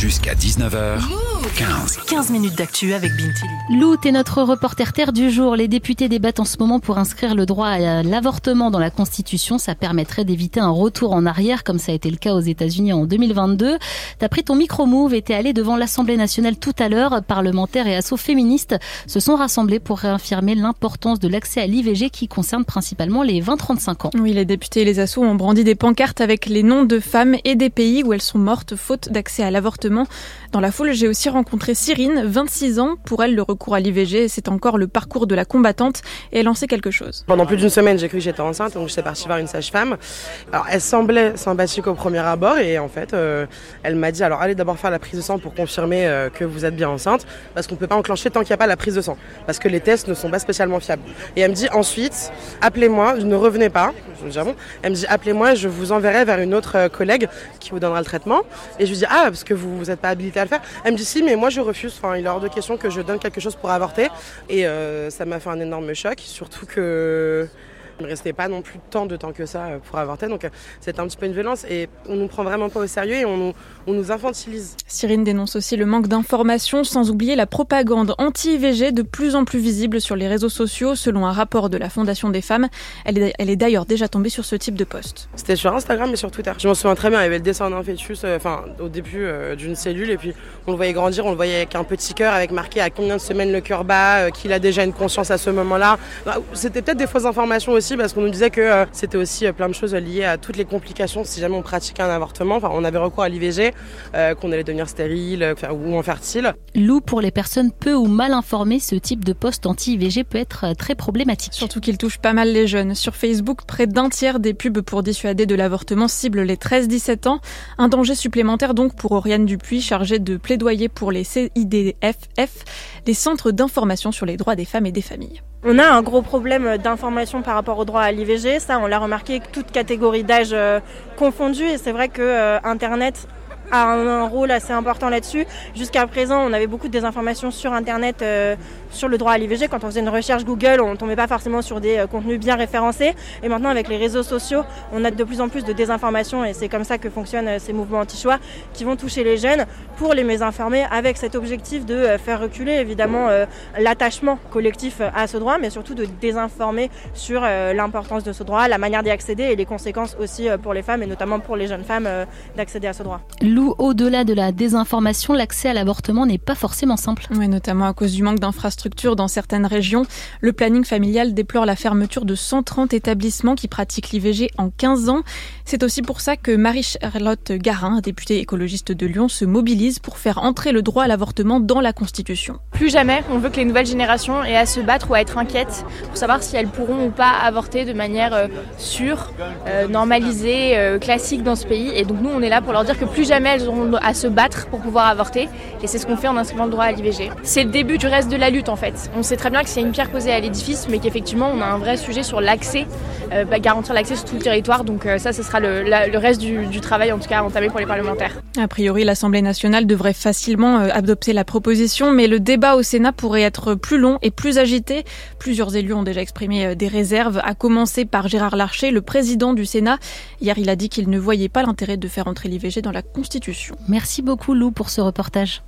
Jusqu'à 19h15. 15 minutes d'actu avec Bintili. Lou, t'es notre reporter terre du jour. Les députés débattent en ce moment pour inscrire le droit à l'avortement dans la Constitution. Ça permettrait d'éviter un retour en arrière, comme ça a été le cas aux États-Unis en 2022. T'as pris ton micro-move et t'es allé devant l'Assemblée nationale tout à l'heure. Parlementaires et assauts féministes se sont rassemblés pour réaffirmer l'importance de l'accès à l'IVG qui concerne principalement les 20-35 ans. Oui, les députés et les assauts ont brandi des pancartes avec les noms de femmes et des pays où elles sont mortes faute d'accès à l'avortement. Dans la foule, j'ai aussi rencontré Cyrine, 26 ans. Pour elle, le recours à l'IVG, c'est encore le parcours de la combattante et elle en sait quelque chose. Pendant plus d'une semaine, j'ai cru que j'étais enceinte, donc j'étais partie voir une sage-femme. Alors, elle semblait sympathique au premier abord et en fait, euh, elle m'a dit alors allez d'abord faire la prise de sang pour confirmer euh, que vous êtes bien enceinte, parce qu'on peut pas enclencher tant qu'il n'y a pas la prise de sang, parce que les tests ne sont pas spécialement fiables. Et elle me dit ensuite, appelez-moi, ne revenez pas. Je dis, ah bon? Elle me dit appelez-moi, je vous enverrai vers une autre euh, collègue qui vous donnera le traitement. Et je lui dis ah parce que vous n'êtes pas habilité à le faire. Elle me dit si mais moi je refuse. Enfin il est hors de question que je donne quelque chose pour avorter. Et euh, ça m'a fait un énorme choc, surtout que il ne restait pas non plus tant de temps que ça euh, pour avorter, donc euh, c'est un petit peu une violence et on nous prend vraiment pas au sérieux et on nous, on nous infantilise. Cyrine dénonce aussi le manque d'informations, sans oublier la propagande anti-IVG de plus en plus visible sur les réseaux sociaux, selon un rapport de la Fondation des femmes. Elle est, elle est d'ailleurs déjà tombée sur ce type de post. C'était sur Instagram et sur Twitter. Je m'en souviens très bien, il y avait le dessin d'un fœtus, euh, enfin au début d'une cellule, et puis on le voyait grandir, on le voyait avec un petit cœur, avec marqué à combien de semaines le cœur bat, qu'il a déjà une conscience à ce moment-là. Bah, c'était peut-être des fausses informations aussi parce qu'on nous disait que euh, c'était aussi euh, plein de choses liées à toutes les complications si jamais on pratiquait un avortement. Enfin, on avait recours à l'IVG, euh, qu'on allait devenir stérile ou infertile. Lou, pour les personnes peu ou mal informées, ce type de poste anti-IVG peut être très problématique. Surtout qu'il touche pas mal les jeunes. Sur Facebook, près d'un tiers des pubs pour dissuader de l'avortement ciblent les 13-17 ans. Un danger supplémentaire donc pour Oriane Dupuis, chargée de plaidoyer pour les CIDFF, les centres d'information sur les droits des femmes et des familles. On a un gros problème d'information par rapport au droit à l'IVG. Ça, on l'a remarqué, toute catégorie d'âge euh, confondue. Et c'est vrai que euh, Internet a un, rôle assez important là-dessus. Jusqu'à présent, on avait beaucoup de désinformations sur Internet euh, sur le droit à l'IVG. Quand on faisait une recherche Google, on ne tombait pas forcément sur des euh, contenus bien référencés. Et maintenant, avec les réseaux sociaux, on a de plus en plus de désinformations et c'est comme ça que fonctionnent euh, ces mouvements anti-choix qui vont toucher les jeunes pour les mésinformer avec cet objectif de faire reculer évidemment l'attachement collectif à ce droit, mais surtout de désinformer sur l'importance de ce droit, la manière d'y accéder et les conséquences aussi pour les femmes et notamment pour les jeunes femmes d'accéder à ce droit au-delà de la désinformation, l'accès à l'avortement n'est pas forcément simple. Oui, notamment à cause du manque d'infrastructures dans certaines régions. Le planning familial déplore la fermeture de 130 établissements qui pratiquent l'IVG en 15 ans. C'est aussi pour ça que Marie-Charlotte Garin, députée écologiste de Lyon, se mobilise pour faire entrer le droit à l'avortement dans la Constitution. Plus jamais, on veut que les nouvelles générations aient à se battre ou à être inquiètes pour savoir si elles pourront ou pas avorter de manière euh, sûre, euh, normalisée, euh, classique dans ce pays. Et donc nous, on est là pour leur dire que plus jamais elles auront à se battre pour pouvoir avorter. Et c'est ce qu'on fait en inscrivant le droit à l'IVG. C'est le début du reste de la lutte en fait. On sait très bien que c'est une pierre posée à l'édifice, mais qu'effectivement on a un vrai sujet sur l'accès, euh, bah, garantir l'accès sur tout le territoire. Donc euh, ça, ce sera le, reste du, travail en tout cas entamé pour les parlementaires. A priori, l'Assemblée nationale devrait facilement euh, adopter la proposition, mais le débat au Sénat pourrait être plus long et plus agité. Plusieurs élus ont déjà exprimé des réserves, à commencer par Gérard Larcher, le président du Sénat. Hier, il a dit qu'il ne voyait pas l'intérêt de faire entrer l'IVG dans la Constitution. Merci beaucoup Lou pour ce reportage.